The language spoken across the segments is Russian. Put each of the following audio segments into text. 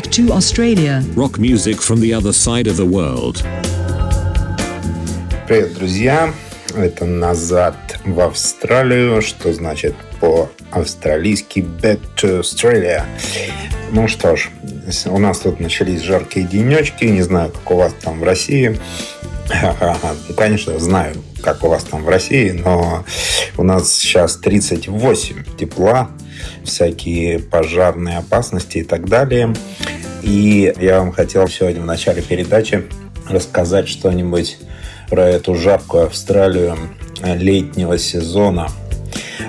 Back to Australia. Rock music from the other side of the world. Привет, друзья! Это «Назад в Австралию», что значит по-австралийски «Back to Australia». Ну что ж, у нас тут начались жаркие денечки. Не знаю, как у вас там в России. Ну, конечно, знаю, как у вас там в России, но у нас сейчас 38 тепла, всякие пожарные опасности и так далее. И я вам хотел сегодня в начале передачи рассказать что-нибудь про эту жаркую Австралию летнего сезона.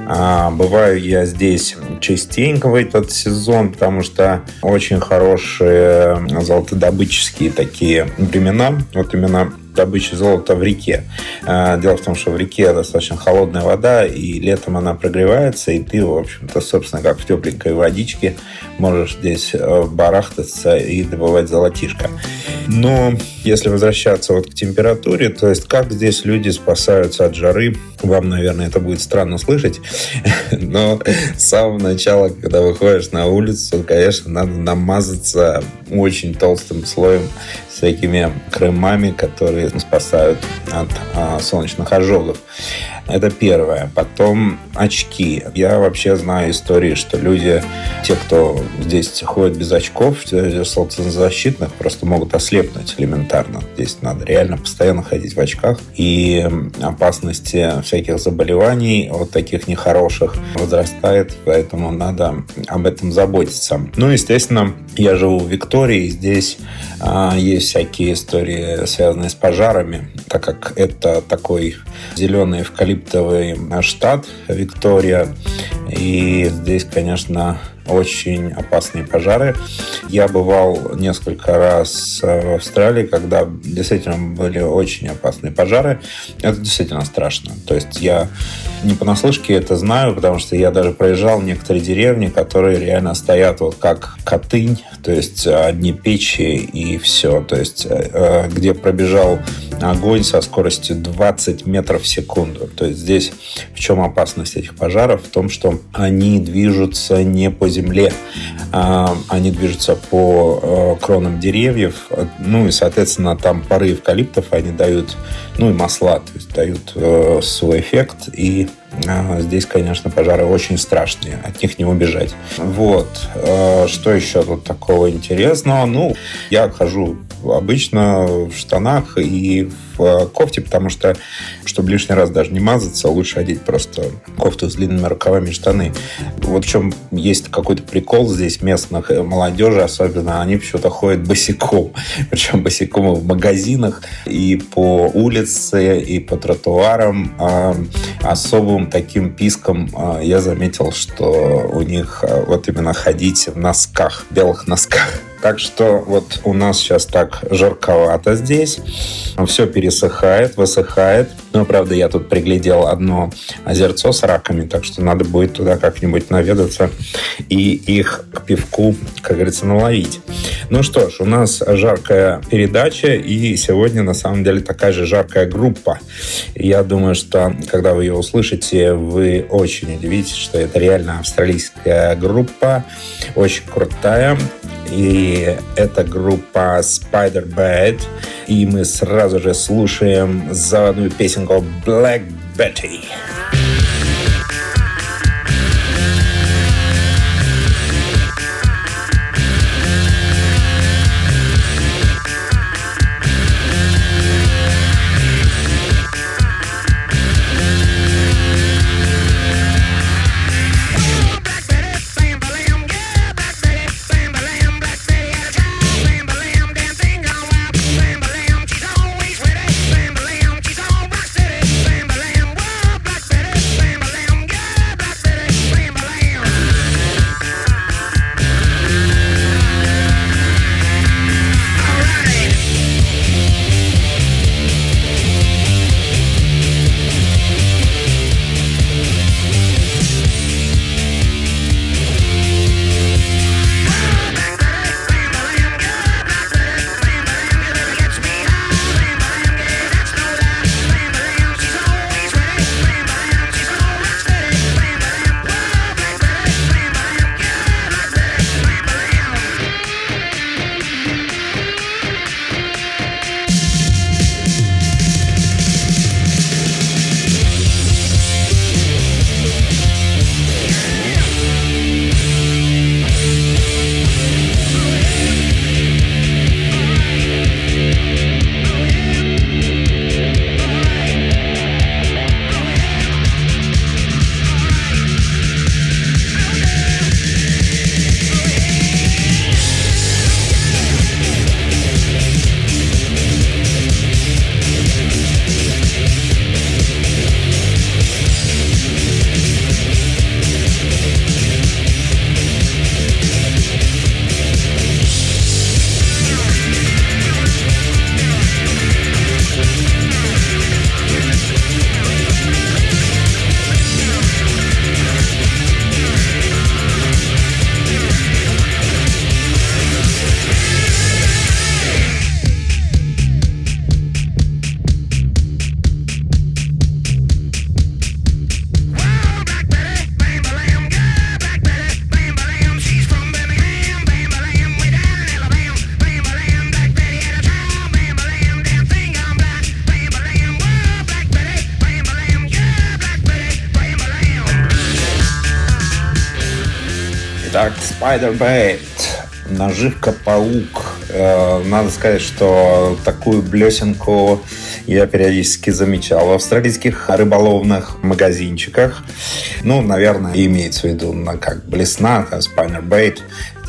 А, бываю я здесь частенько в этот сезон, потому что очень хорошие золотодобытческие такие времена. Вот именно добычи золота в реке. А, дело в том, что в реке достаточно холодная вода, и летом она прогревается, и ты, в общем-то, собственно, как в тепленькой водичке можешь здесь э, барахтаться и добывать золотишко. Но если возвращаться вот к температуре, то есть как здесь люди спасаются от жары, вам, наверное, это будет странно слышать, но с самого начала, когда выходишь на улицу, конечно, надо намазаться очень толстым слоем всякими кремами, которые спасают от а, солнечных ожогов. Это первое. Потом очки. Я вообще знаю истории, что люди, те, кто здесь ходит без очков, солнцезащитных, просто могут ослепнуть элементарно. Здесь надо реально постоянно ходить в очках. И опасности всяких заболеваний от таких нехороших возрастает, поэтому надо об этом заботиться. Ну, естественно, я живу в Виктории, здесь а, есть всякие истории, связанные с пожарами, так как это такой зеленый эвкалиптовый штат Виктория. И здесь, конечно, очень опасные пожары. Я бывал несколько раз в Австралии, когда действительно были очень опасные пожары. Это действительно страшно. То есть я не понаслышке это знаю, потому что я даже проезжал некоторые деревни, которые реально стоят вот как Котынь, то есть одни печи и все. То есть э, где пробежал огонь со скоростью 20 метров в секунду. То есть здесь в чем опасность этих пожаров? В том, что они движутся не по земле, а они движутся по э, кронам деревьев. Ну и, соответственно, там пары эвкалиптов, они дают, ну и масла, то есть дают э, свой эффект. И а, Здесь, конечно, пожары очень страшные, от них не убежать. Вот. Э, что еще тут такого интересного? Ну, я хожу обычно в штанах и в э, кофте, потому что, чтобы лишний раз даже не мазаться, лучше одеть просто кофту с длинными рукавами штаны. Вот в чем есть какой-то прикол здесь местных э, молодежи, особенно они почему-то ходят босиком. Причем босиком в магазинах и по улице, и по тротуарам. А особым таким писком а, я заметил, что у них а, вот именно ходить в носках, белых носках. Так что вот у нас сейчас так жарковато здесь. Все пересыхает, высыхает. Но, правда, я тут приглядел одно озерцо с раками, так что надо будет туда как-нибудь наведаться и их к пивку, как говорится, наловить. Ну что ж, у нас жаркая передача, и сегодня, на самом деле, такая же жаркая группа. Я думаю, что, когда вы ее услышите, вы очень удивитесь, что это реально австралийская группа, очень крутая. И это группа Spider Bad. И мы сразу же слушаем заводную песенку Black Betty. Spider-Bait. Наживка-паук. Э, надо сказать, что такую блесенку я периодически замечал в австралийских рыболовных магазинчиках. Ну, наверное, имеется в виду на как блесна, спайнер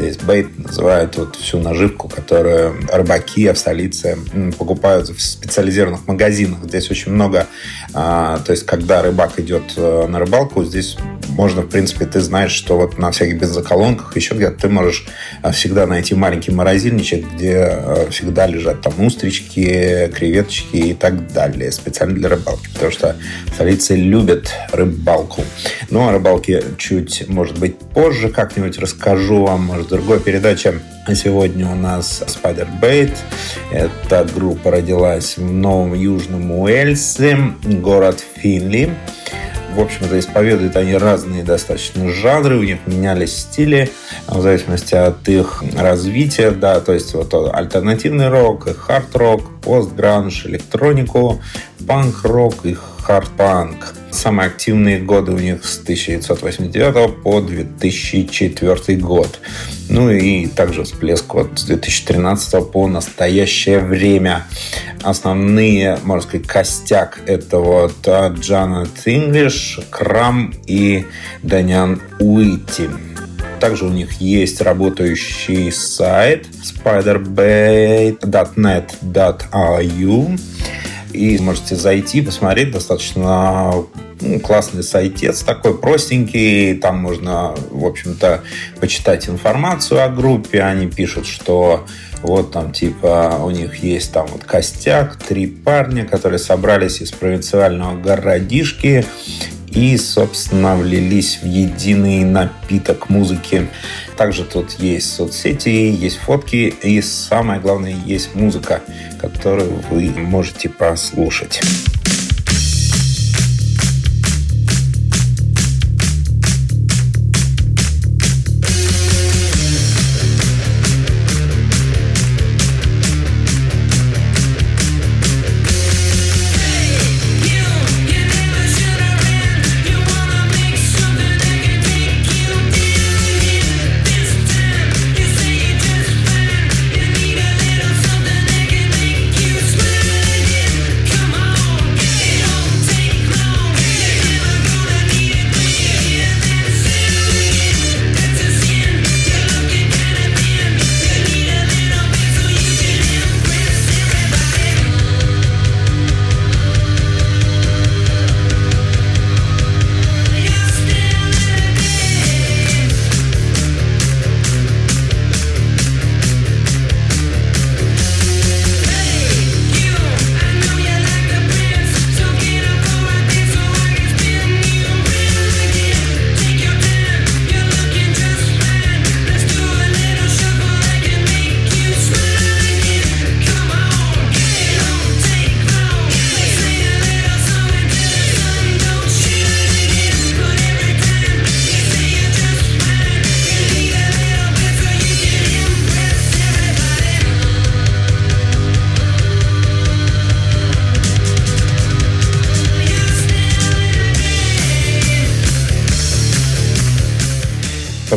Здесь бейт называют вот всю наживку, которую рыбаки, австралийцы покупают в специализированных магазинах. Здесь очень много, а, то есть когда рыбак идет э, на рыбалку, здесь можно, в принципе, ты знаешь, что вот на всяких бензоколонках, еще где-то ты можешь э, всегда найти маленький морозильничек, где э, всегда лежат там устрички, креветочки и так далее, специально для рыбалки, потому что австралийцы любят рыбалку. Ну, о рыбалке чуть, может быть, позже как-нибудь расскажу вам, может, в другой передаче. Сегодня у нас Spider Bait. Эта группа родилась в Новом Южном Уэльсе, город Финли в общем-то, исповедуют они разные достаточно жанры, у них менялись стили в зависимости от их развития, да, то есть вот альтернативный рок, хард-рок, пост-гранж, электронику, панк-рок и хард-панк. Самые активные годы у них с 1989 по 2004 год. Ну и также всплеск вот с 2013 по настоящее время. Основные, можно сказать, костяк это вот Джанет Инглиш, Крам и Данян Уитти. Также у них есть работающий сайт spiderbait.net.ru и можете зайти, посмотреть. Достаточно ну, классный сайтец, такой простенький. Там можно, в общем-то, почитать информацию о группе. Они пишут, что вот там типа у них есть там вот костяк, три парня, которые собрались из провинциального городишки и, собственно, влились в единый напиток музыки. Также тут есть соцсети, есть фотки и, самое главное, есть музыка, которую вы можете послушать.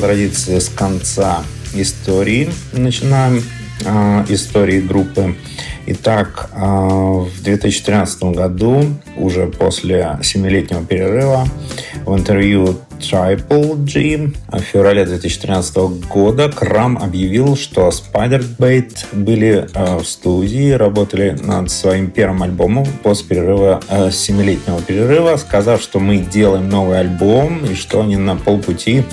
Традиции с конца истории начинаем э, истории группы. Итак, э, в 2013 году, уже после семилетнего перерыва, в интервью Triple G. В феврале 2013 года Крам объявил, что Spider-Bait были э, в студии, работали над своим первым альбомом после перерыва, э, семилетнего перерыва, сказав, что мы делаем новый альбом и что они на полпути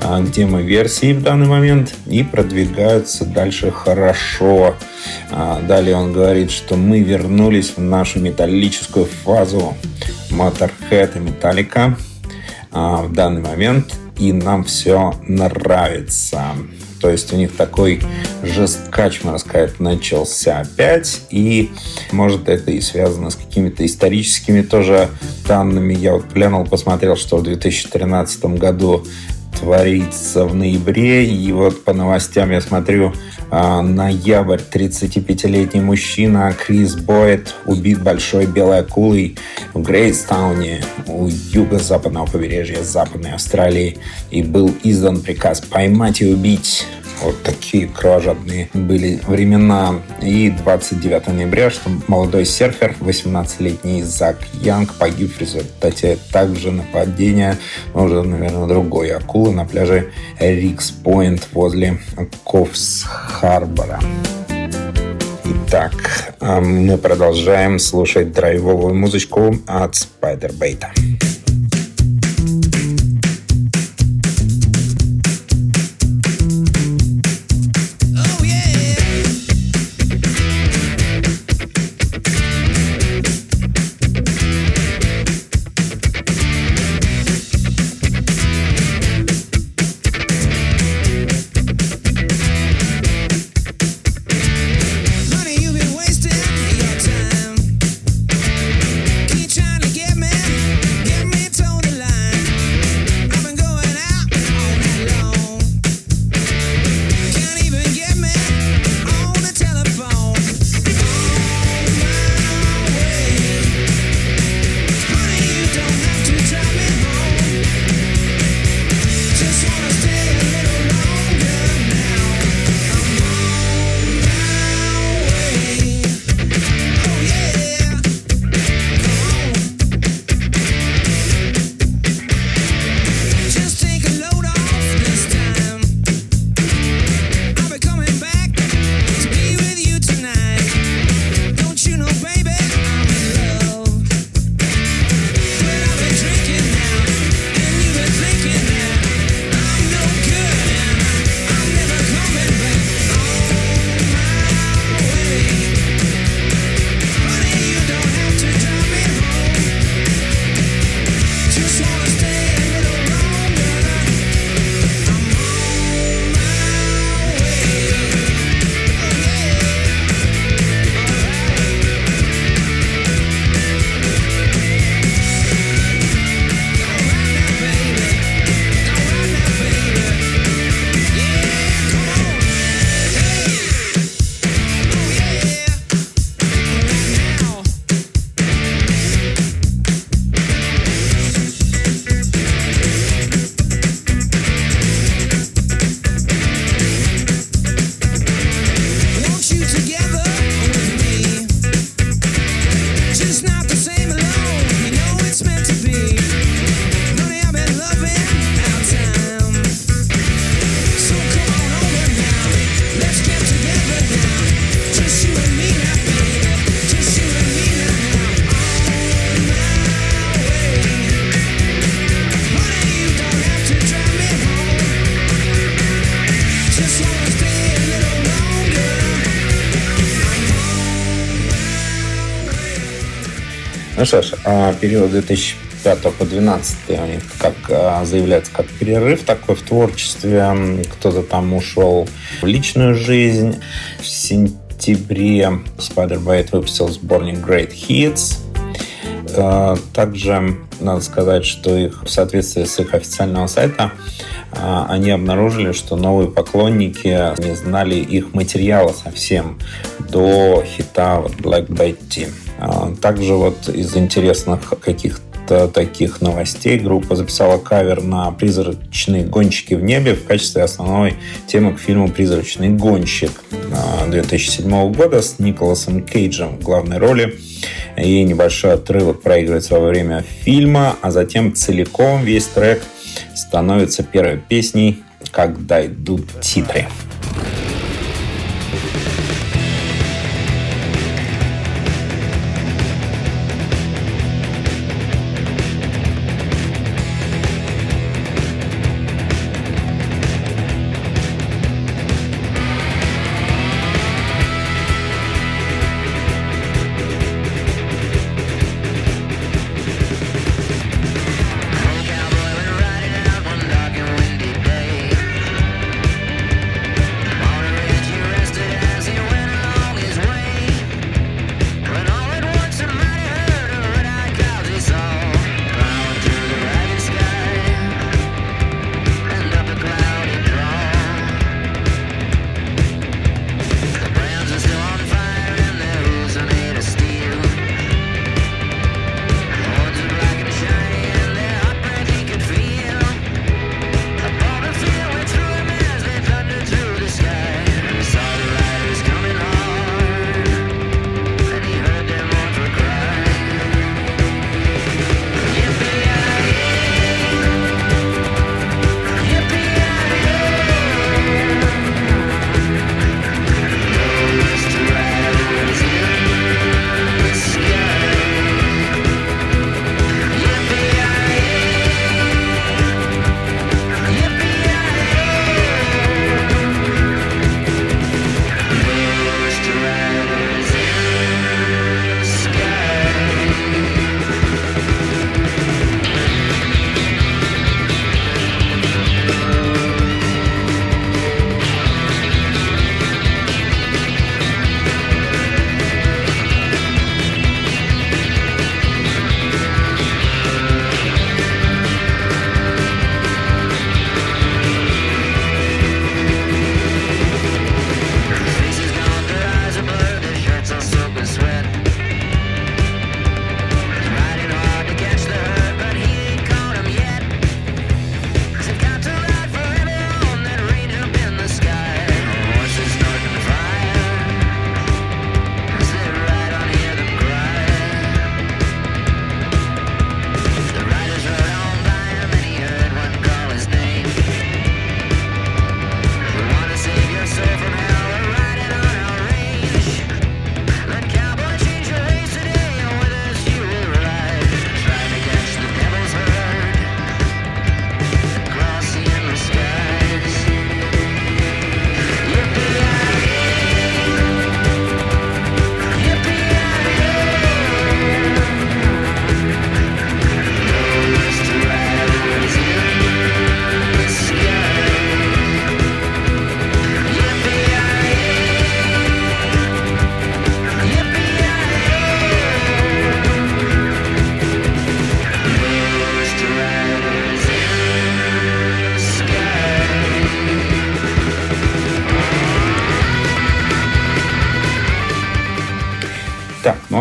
э, к демо-версии в данный момент и продвигаются дальше хорошо. Далее он говорит, что мы вернулись в нашу металлическую фазу. Motorhead и Metallica. а, в данный момент, и нам все нравится. То есть у них такой жесткач, можно сказать, начался опять. И может это и связано с какими-то историческими тоже данными. Я вот глянул, посмотрел, что в 2013 году творится в ноябре. И вот по новостям я смотрю, а, ноябрь, 35-летний мужчина Крис Бойд убит большой белой акулой в Грейтстауне у юго-западного побережья Западной Австралии и был издан приказ поймать и убить вот такие кровожадные были времена. И 29 ноября, что молодой серфер, 18-летний Зак Янг, погиб в результате также нападения, но уже, наверное, другой акулы на пляже Рикс Пойнт возле Ковс-Харбора. Итак, а мы продолжаем слушать драйвовую музычку от Spider-Bait. Ну что ж, а, период 2005 по 2012 как а, заявляется, как перерыв такой в творчестве. Кто-то там ушел в личную жизнь. В сентябре Spider-Bite выпустил сборник Great Hits. А, также надо сказать, что их в соответствии с их официального сайта они обнаружили, что новые поклонники не знали их материала совсем до хита Black Betty. Также вот из интересных каких-то таких новостей группа записала кавер на «Призрачные гонщики в небе» в качестве основной темы к фильму «Призрачный гонщик» 2007 года с Николасом Кейджем в главной роли. И небольшой отрывок проигрывается во время фильма, а затем целиком весь трек становится первой песней, когда идут титры.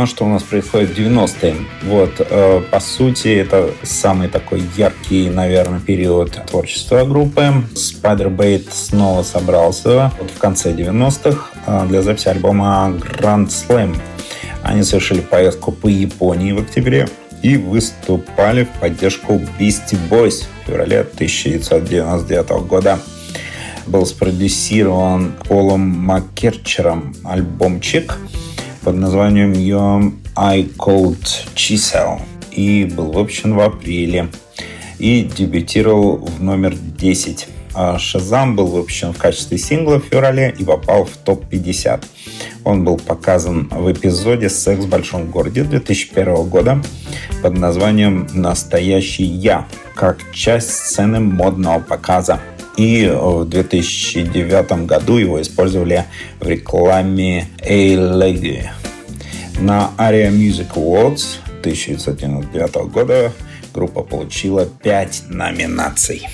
Что у нас происходит в 90-е? Вот, э, по сути, это самый такой яркий, наверное, период творчества группы. Spider-Bait снова собрался вот в конце 90-х э, для записи альбома Grand Slam. Они совершили поездку по Японии в октябре и выступали в поддержку Beastie Boys в феврале 1999 года. Был спродюсирован Полом Маккерчером альбомчик под названием Your I Code Chisel и был выпущен в апреле и дебютировал в номер 10. А Шазам был выпущен в качестве сингла в феврале и попал в топ-50. Он был показан в эпизоде «Секс в большом городе» 2001 года под названием «Настоящий я», как часть сцены модного показа. И в 2009 году его использовали в рекламе A-Lady. На Aria Music Awards 1999 года группа получила 5 номинаций.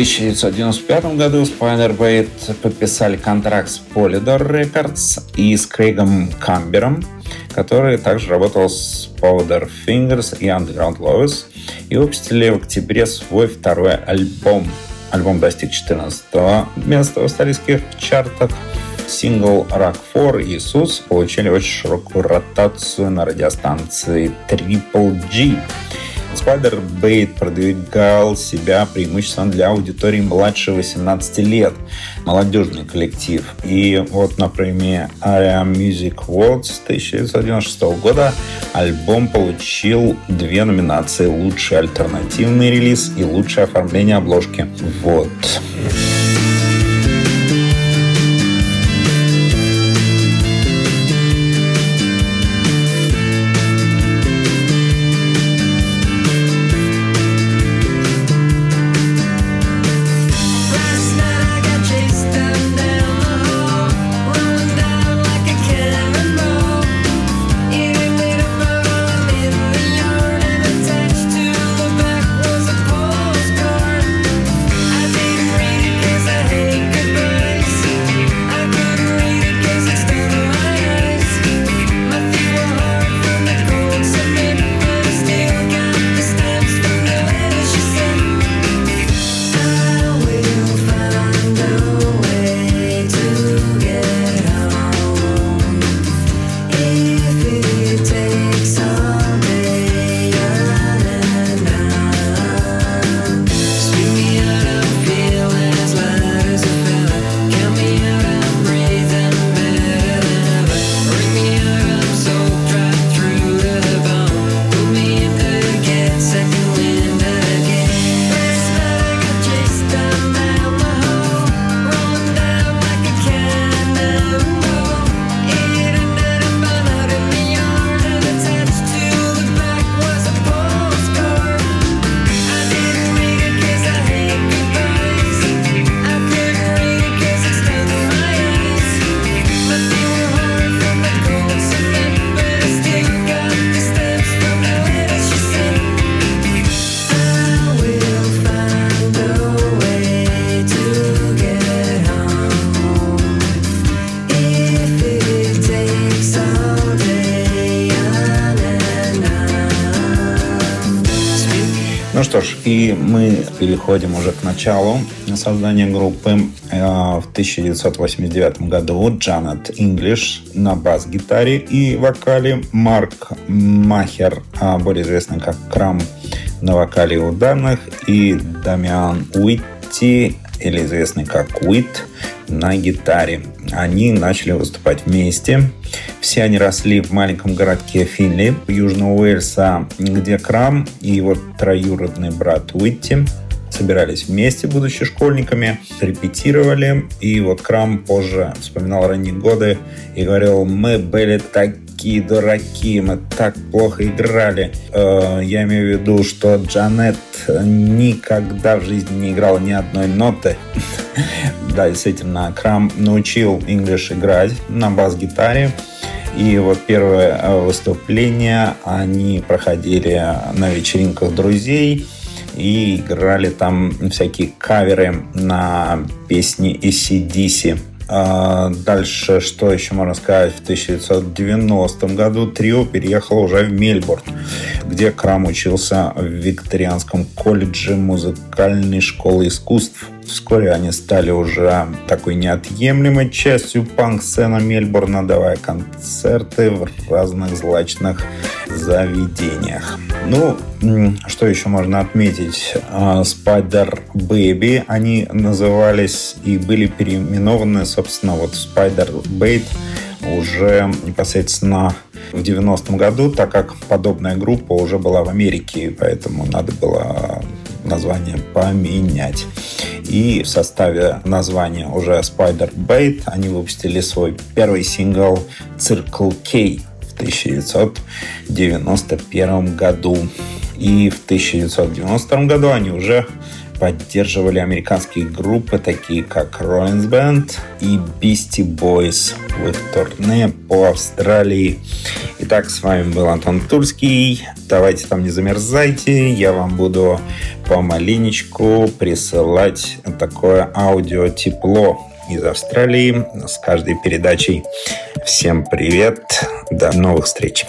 1995 году Spider-Bait подписали контракт с Polydor Records и с Крейгом Камбером, который также работал с Powder Fingers и Underground Lovers, и выпустили в октябре свой второй альбом. Альбом достиг 14 места в австралийских чартах. Сингл Rock 4 и Иисус получили очень широкую ротацию на радиостанции Triple G. Spider Bait продвигал себя преимущественно для аудитории младше 18 лет. Молодежный коллектив. И вот на премии Area Music Awards 1996 года альбом получил две номинации «Лучший альтернативный релиз» и «Лучшее оформление обложки». Вот. Вот. Что ж, и мы переходим уже к началу создания группы. Э, в 1989 году Джанет Инглиш на бас-гитаре и вокале, Марк Махер, а, более известный как Крам на вокале и ударных, и Дамиан Уитти, или известный как Уит, на гитаре. Они начали выступать вместе. Все они росли в маленьком городке Финли, Южного Уэльса, где Крам и его троюродный брат Уитти собирались вместе, будучи школьниками, репетировали. И вот Крам позже вспоминал ранние годы и говорил, мы были такие дураки, мы так плохо играли. Э, я имею в виду, что Джанет никогда в жизни не играла ни одной ноты. Да, действительно, Крам научил English играть на бас-гитаре. И вот первое э, выступление они проходили на вечеринках друзей и играли там всякие каверы на песни ACDC. А дальше, что еще можно сказать, в 1990 году трио переехало уже в Мельбурн, где Крам учился в Викторианском колледже музыкальной школы искусств. Вскоре они стали уже такой неотъемлемой частью панк-сцены Мельбурна, давая концерты в разных злачных заведениях. Ну, что еще можно отметить? А, Spider Baby, они назывались и были переименованы, собственно, вот Spider Bait уже непосредственно в 90-м году, так как подобная группа уже была в Америке, поэтому надо было название поменять. И в составе названия уже Spider Bait они выпустили свой первый сингл Circle K в 1991 году. И в 1992 году они уже поддерживали американские группы, такие как Rollins Band и Beastie Boys в их турне по Австралии. Итак, с вами был Антон Тульский. Давайте там не замерзайте. Я вам буду помаленечку присылать такое аудио тепло из Австралии с каждой передачей. Всем привет. До новых встреч.